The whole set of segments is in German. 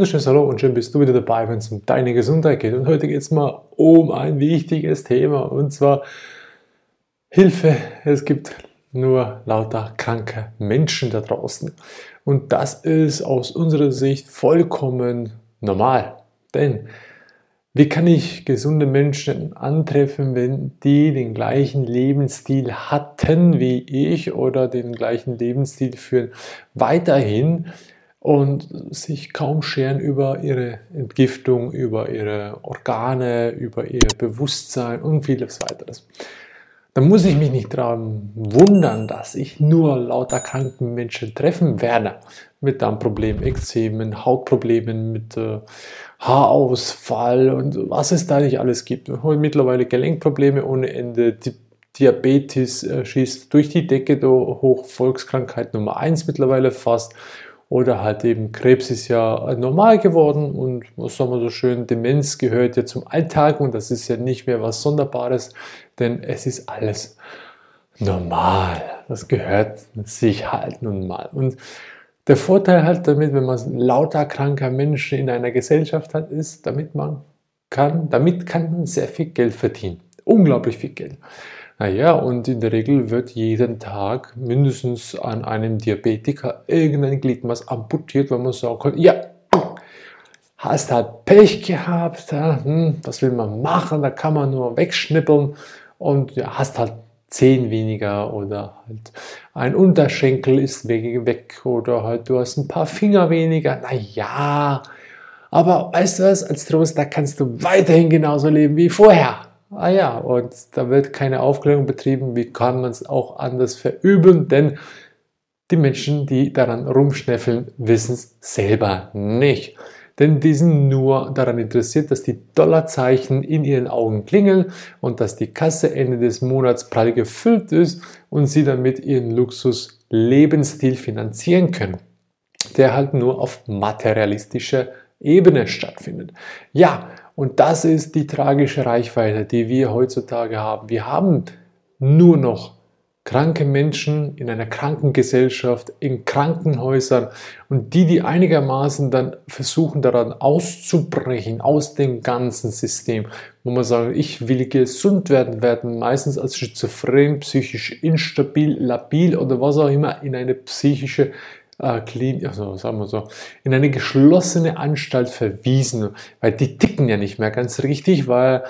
wunderschönes Hallo und schön bist du wieder dabei, wenn es um deine Gesundheit geht. Und heute geht es mal um ein wichtiges Thema und zwar Hilfe. Es gibt nur lauter kranke Menschen da draußen. Und das ist aus unserer Sicht vollkommen normal. Denn wie kann ich gesunde Menschen antreffen, wenn die den gleichen Lebensstil hatten wie ich oder den gleichen Lebensstil führen weiterhin? Und sich kaum scheren über ihre Entgiftung, über ihre Organe, über ihr Bewusstsein und vieles weiteres. Dann muss ich mich nicht daran wundern, dass ich nur lauter kranken Menschen treffen werde mit Darmproblemen, Ekzemen, Hautproblemen, mit äh, Haarausfall und was es da nicht alles gibt. Mittlerweile Gelenkprobleme ohne Ende, die Diabetes äh, schießt durch die Decke da hoch, Volkskrankheit Nummer 1 mittlerweile fast oder halt eben Krebs ist ja normal geworden und was sagen wir so schön, Demenz gehört ja zum Alltag und das ist ja nicht mehr was Sonderbares, denn es ist alles normal. Das gehört sich halt nun mal. Und der Vorteil halt damit, wenn man lauter kranker Menschen in einer Gesellschaft hat, ist, damit man kann, damit kann man sehr viel Geld verdienen. Unglaublich viel Geld. Naja, und in der Regel wird jeden Tag mindestens an einem Diabetiker irgendein Gliedmaß amputiert, wenn man sagen kann, ja, hast halt Pech gehabt, hm, was will man machen, da kann man nur wegschnippeln und ja, hast halt zehn weniger oder halt ein Unterschenkel ist weg oder halt du hast ein paar Finger weniger. Naja, aber weißt du was, als Trost, da kannst du weiterhin genauso leben wie vorher. Ah ja, und da wird keine Aufklärung betrieben, wie kann man es auch anders verüben, denn die Menschen, die daran rumschnäffeln, wissen es selber nicht. Denn die sind nur daran interessiert, dass die Dollarzeichen in ihren Augen klingeln und dass die Kasse Ende des Monats prall gefüllt ist und sie damit ihren Luxus-Lebensstil finanzieren können, der halt nur auf materialistischer Ebene stattfindet. Ja, und das ist die tragische Reichweite, die wir heutzutage haben. Wir haben nur noch kranke Menschen in einer kranken Gesellschaft, in Krankenhäusern und die, die einigermaßen dann versuchen daran auszubrechen aus dem ganzen System, wo man sagt, ich will gesund werden, werden meistens als schizophren, psychisch instabil, labil oder was auch immer in eine psychische äh, clean, also sagen wir so, in eine geschlossene Anstalt verwiesen, weil die ticken ja nicht mehr ganz richtig, weil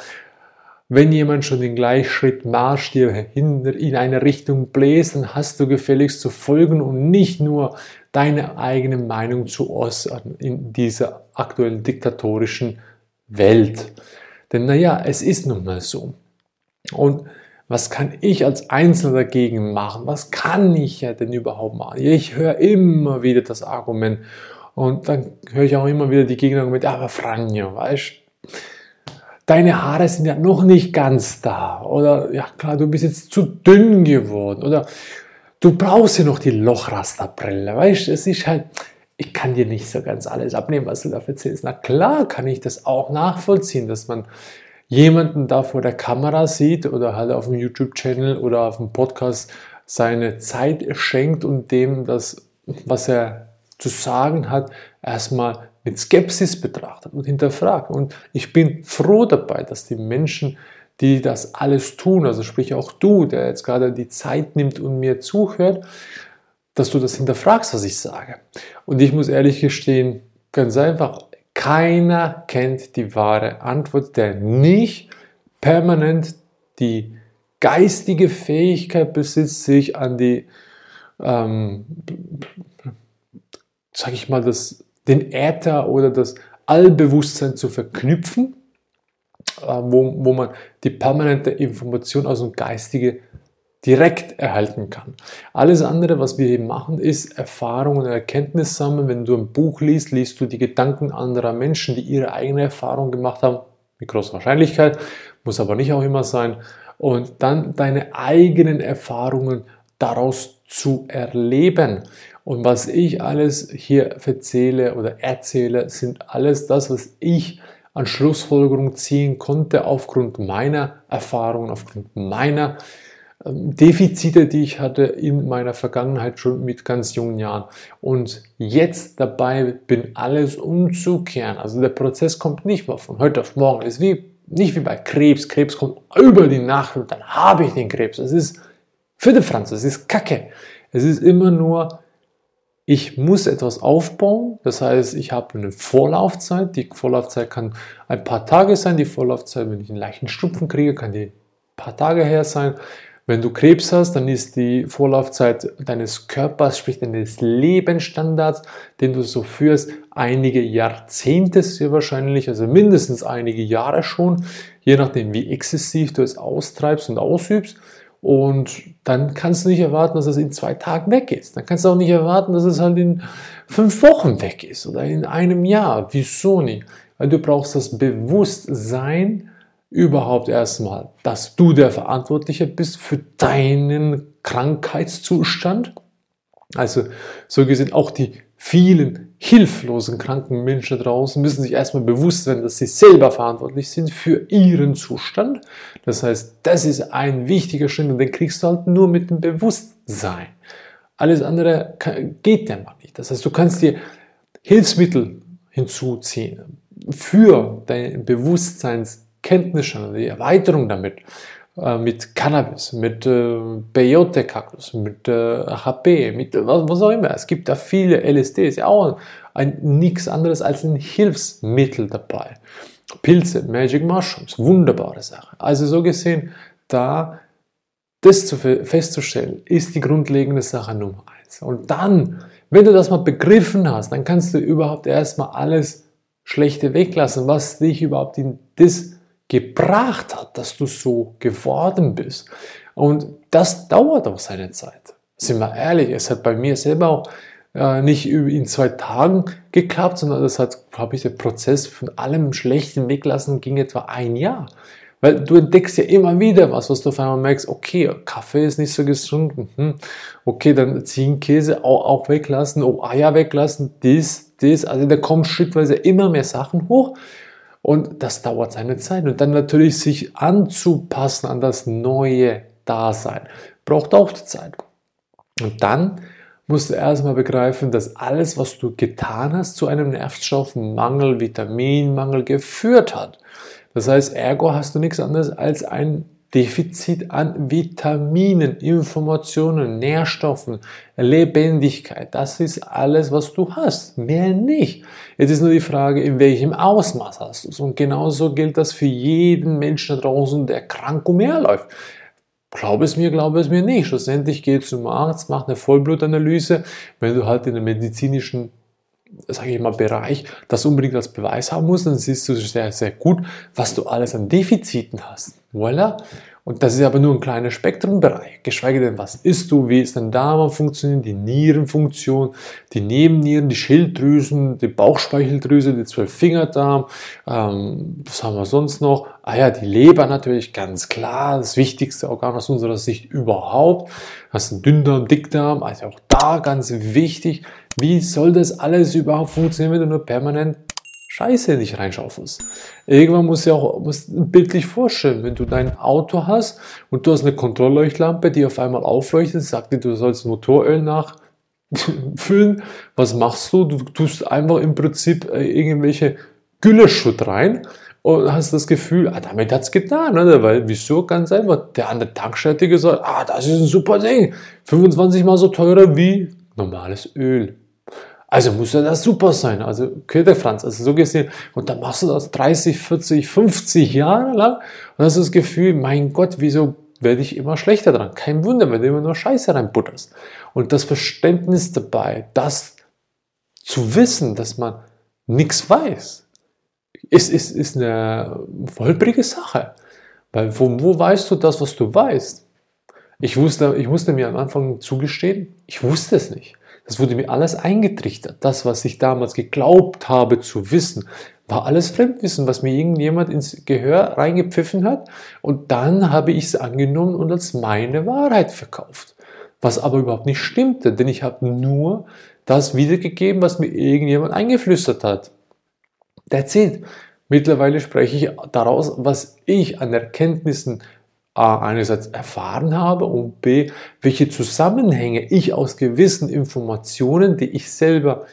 wenn jemand schon den Gleichschritt Marsch dir in eine Richtung bläst, dann hast du gefälligst zu folgen und nicht nur deine eigene Meinung zu äußern in dieser aktuellen diktatorischen Welt. Denn naja, es ist nun mal so. Und was kann ich als Einzelner dagegen machen? Was kann ich ja denn überhaupt machen? Ich höre immer wieder das Argument und dann höre ich auch immer wieder die Gegenargumente, aber Franjo, weißt deine Haare sind ja noch nicht ganz da. Oder ja klar, du bist jetzt zu dünn geworden. Oder du brauchst ja noch die Lochrasterbrille. Weißt du, es ist halt, ich kann dir nicht so ganz alles abnehmen, was du da erzählst. Na klar kann ich das auch nachvollziehen, dass man jemanden da vor der Kamera sieht oder halt auf dem YouTube-Channel oder auf dem Podcast seine Zeit schenkt und dem das, was er zu sagen hat, erstmal mit Skepsis betrachtet und hinterfragt. Und ich bin froh dabei, dass die Menschen, die das alles tun, also sprich auch du, der jetzt gerade die Zeit nimmt und mir zuhört, dass du das hinterfragst, was ich sage. Und ich muss ehrlich gestehen, ganz einfach, keiner kennt die wahre Antwort, der nicht permanent die geistige Fähigkeit besitzt, sich an die, ähm, sag ich mal, das, den Äther oder das Allbewusstsein zu verknüpfen, äh, wo, wo man die permanente Information aus dem Geistige direkt erhalten kann. Alles andere, was wir hier machen, ist Erfahrung und Erkenntnis sammeln. Wenn du ein Buch liest, liest du die Gedanken anderer Menschen, die ihre eigene Erfahrung gemacht haben, mit großer Wahrscheinlichkeit, muss aber nicht auch immer sein, und dann deine eigenen Erfahrungen daraus zu erleben. Und was ich alles hier erzähle oder erzähle, sind alles das, was ich an Schlussfolgerung ziehen konnte aufgrund meiner Erfahrungen, aufgrund meiner Defizite, die ich hatte in meiner Vergangenheit schon mit ganz jungen Jahren. Und jetzt dabei bin, alles umzukehren. Also der Prozess kommt nicht mal von heute auf morgen. Es ist wie, nicht wie bei Krebs. Krebs kommt über die Nacht und dann habe ich den Krebs. Es ist für die Franz, es ist Kacke. Es ist immer nur, ich muss etwas aufbauen. Das heißt, ich habe eine Vorlaufzeit. Die Vorlaufzeit kann ein paar Tage sein. Die Vorlaufzeit, wenn ich einen leichten Stupfen kriege, kann die ein paar Tage her sein. Wenn du Krebs hast, dann ist die Vorlaufzeit deines Körpers, sprich deines Lebensstandards, den du so führst, einige Jahrzehnte sehr wahrscheinlich, also mindestens einige Jahre schon, je nachdem, wie exzessiv du es austreibst und ausübst. Und dann kannst du nicht erwarten, dass es in zwei Tagen weg ist. Dann kannst du auch nicht erwarten, dass es halt in fünf Wochen weg ist oder in einem Jahr. Wieso nicht? Weil du brauchst das Bewusstsein, überhaupt erstmal, dass du der Verantwortliche bist für deinen Krankheitszustand. Also so gesehen auch die vielen hilflosen kranken Menschen draußen müssen sich erstmal bewusst werden, dass sie selber verantwortlich sind für ihren Zustand. Das heißt, das ist ein wichtiger Schritt und den kriegst du halt nur mit dem Bewusstsein. Alles andere geht ja mal nicht. Das heißt, du kannst dir Hilfsmittel hinzuziehen für dein Bewusstseins Kenntnisstand, die Erweiterung damit, äh, mit Cannabis, mit äh, Peyote-Kaktus, mit äh, HP, mit was, was, auch immer. Es gibt da viele LSD, ist ja auch ein, nichts anderes als ein Hilfsmittel dabei. Pilze, Magic Mushrooms, wunderbare Sache. Also so gesehen, da das zu festzustellen, ist die grundlegende Sache Nummer eins. Und dann, wenn du das mal begriffen hast, dann kannst du überhaupt erstmal alles Schlechte weglassen, was dich überhaupt in das gebracht hat, dass du so geworden bist. Und das dauert auch seine Zeit. Sind wir ehrlich, es hat bei mir selber auch äh, nicht in zwei Tagen geklappt, sondern das hat, glaube ich, der Prozess von allem Schlechten weglassen ging etwa ein Jahr. Weil du entdeckst ja immer wieder was, was du auf einmal merkst, okay, Kaffee ist nicht so gesund, mhm. okay, dann ziehen Käse auch, auch weglassen, oh, Eier weglassen, dies, dies, also da kommen schrittweise immer mehr Sachen hoch und das dauert seine Zeit. Und dann natürlich sich anzupassen an das neue Dasein, braucht auch Zeit. Und dann musst du erstmal begreifen, dass alles, was du getan hast, zu einem Nervstoffmangel, Vitaminmangel geführt hat. Das heißt, ergo hast du nichts anderes als ein Defizit an Vitaminen, Informationen, Nährstoffen, Lebendigkeit. Das ist alles, was du hast. Mehr nicht. Jetzt ist nur die Frage, in welchem Ausmaß hast du es. Und genauso gilt das für jeden Menschen da draußen, der krank umherläuft. Glaube es mir, glaube es mir nicht. Schlussendlich geht zum Arzt, macht eine Vollblutanalyse. Wenn du halt in der medizinischen sage ich mal, Bereich das unbedingt als Beweis haben musst, dann siehst du sehr, sehr gut, was du alles an Defiziten hast. Voilà. Und das ist aber nur ein kleiner Spektrumbereich. Geschweige denn, was isst du, wie ist dein Darm funktionieren, die Nierenfunktion, die Nebennieren, die Schilddrüsen, die Bauchspeicheldrüse, die Zwölffingerdarm, ähm, was haben wir sonst noch? Ah ja, die Leber natürlich, ganz klar, das wichtigste Organ aus unserer Sicht überhaupt. Hast einen Dünndarm, Dickdarm, also auch da ganz wichtig. Wie soll das alles überhaupt funktionieren, wenn du nur permanent Scheiße nicht reinschaufelst. Irgendwann musst du auch musst bildlich vorstellen, wenn du dein Auto hast und du hast eine Kontrollleuchtlampe, die auf einmal aufleuchtet, sagt dir, du sollst Motoröl nachfüllen. Was machst du? Du tust einfach im Prinzip äh, irgendwelche Gülleschutt rein und hast das Gefühl, ah, damit hat's getan, oder? Weil, wieso? Ganz einfach. Der an der dir gesagt, ah, das ist ein super Ding. 25 mal so teurer wie normales Öl. Also muss ja das super sein. Also Franz, also so gesehen. Und dann machst du das 30, 40, 50 Jahre lang und hast das Gefühl, mein Gott, wieso werde ich immer schlechter dran? Kein Wunder, wenn du immer nur Scheiße reinbutterst. Und das Verständnis dabei, das zu wissen, dass man nichts weiß, ist, ist, ist eine holprige Sache. Weil wo, wo weißt du das, was du weißt? Ich wusste, ich musste mir am Anfang zugestehen, ich wusste es nicht. Das wurde mir alles eingetrichtert. Das, was ich damals geglaubt habe zu wissen, war alles Fremdwissen, was mir irgendjemand ins Gehör reingepfiffen hat. Und dann habe ich es angenommen und als meine Wahrheit verkauft. Was aber überhaupt nicht stimmte, denn ich habe nur das wiedergegeben, was mir irgendjemand eingeflüstert hat. That's it. Mittlerweile spreche ich daraus, was ich an Erkenntnissen A, einerseits erfahren habe und B, welche Zusammenhänge ich aus gewissen Informationen, die ich selber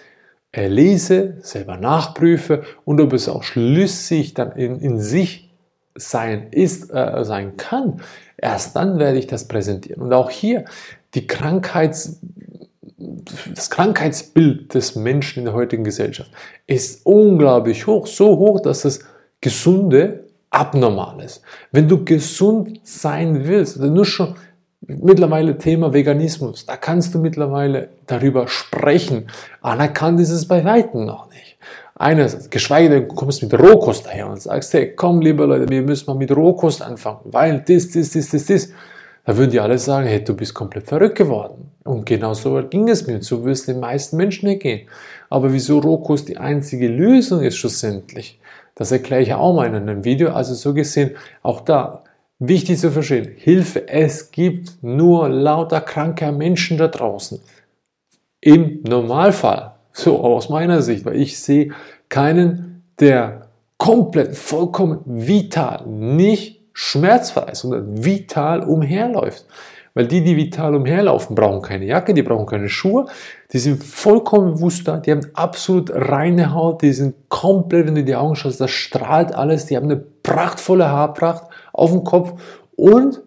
lese, selber nachprüfe und ob es auch schlüssig dann in, in sich sein ist, äh, sein kann, erst dann werde ich das präsentieren. Und auch hier die Krankheits, das Krankheitsbild des Menschen in der heutigen Gesellschaft ist unglaublich hoch, so hoch, dass das Gesunde abnormal ist. Wenn du gesund sein willst, oder nur schon mittlerweile Thema Veganismus, da kannst du mittlerweile darüber sprechen. Anerkannt ist es bei Weitem noch nicht. Eines, geschweige denn, du kommst mit Rohkost daher und sagst, hey, komm, liebe Leute, wir müssen mal mit Rohkost anfangen, weil das, das, das, das, das. Da würden die alle sagen, hey, du bist komplett verrückt geworden. Und genau so ging es mir. So wirst den meisten Menschen ergehen. Aber wieso Rohkost die einzige Lösung ist schlussendlich, das erkläre ich auch mal in einem Video. Also so gesehen, auch da wichtig zu verstehen, Hilfe, es gibt nur lauter kranke Menschen da draußen. Im Normalfall, so aus meiner Sicht, weil ich sehe keinen, der komplett, vollkommen vital, nicht schmerzfrei, sondern vital umherläuft. Weil die, die vital umherlaufen, brauchen keine Jacke, die brauchen keine Schuhe, die sind vollkommen bewusst die haben absolut reine Haut, die sind komplett, wenn du die Augen schaust, das strahlt alles, die haben eine prachtvolle Haarpracht auf dem Kopf und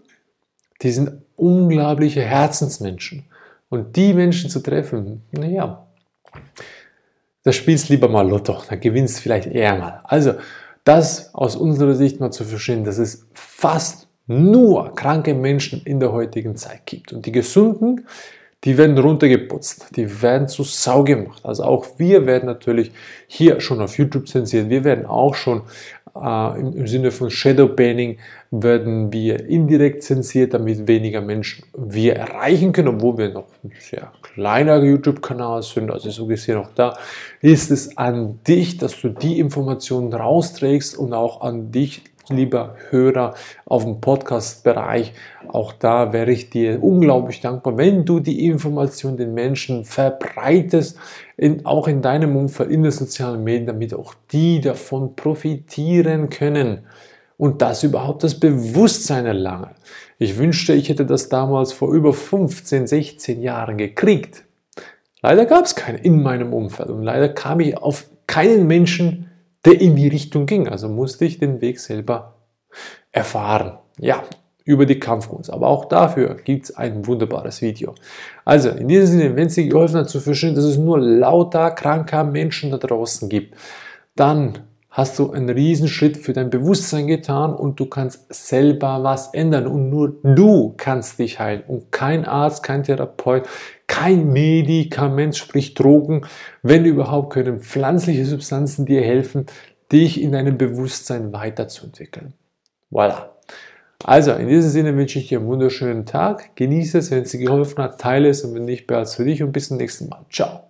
die sind unglaubliche Herzensmenschen. Und die Menschen zu treffen, naja, da spielst lieber mal Lotto, da gewinnst vielleicht eher mal. Also, das aus unserer Sicht mal zu verstehen, dass es fast nur kranke Menschen in der heutigen Zeit gibt. Und die Gesunden, die werden runtergeputzt, die werden zu Sau gemacht. Also auch wir werden natürlich hier schon auf YouTube zensiert, wir werden auch schon äh, im, im, Sinne von Shadowbanning werden wir indirekt zensiert, damit weniger Menschen wir erreichen können, obwohl wir noch ein sehr kleiner YouTube-Kanal sind. Also so gesehen auch da ist es an dich, dass du die Informationen rausträgst und auch an dich lieber Hörer auf dem Podcast-Bereich. Auch da wäre ich dir unglaublich dankbar, wenn du die Information den Menschen verbreitest, in, auch in deinem Umfeld, in den sozialen Medien, damit auch die davon profitieren können und das überhaupt das Bewusstsein erlangen. Ich wünschte, ich hätte das damals vor über 15, 16 Jahren gekriegt. Leider gab es keinen in meinem Umfeld und leider kam ich auf keinen Menschen, der in die Richtung ging. Also musste ich den Weg selber erfahren. Ja, über die Kampfkunst. Aber auch dafür gibt es ein wunderbares Video. Also in diesem Sinne, wenn es dir geholfen hat zu verstehen, dass es nur lauter kranker Menschen da draußen gibt, dann hast du einen Riesenschritt für dein Bewusstsein getan und du kannst selber was ändern und nur du kannst dich heilen und kein Arzt, kein Therapeut, kein Medikament, sprich Drogen, wenn überhaupt können pflanzliche Substanzen dir helfen, dich in deinem Bewusstsein weiterzuentwickeln. Voilà. Also, in diesem Sinne wünsche ich dir einen wunderschönen Tag. Genieße es, wenn es dir geholfen hat, teile es und wenn nicht, behalte es für dich und bis zum nächsten Mal. Ciao.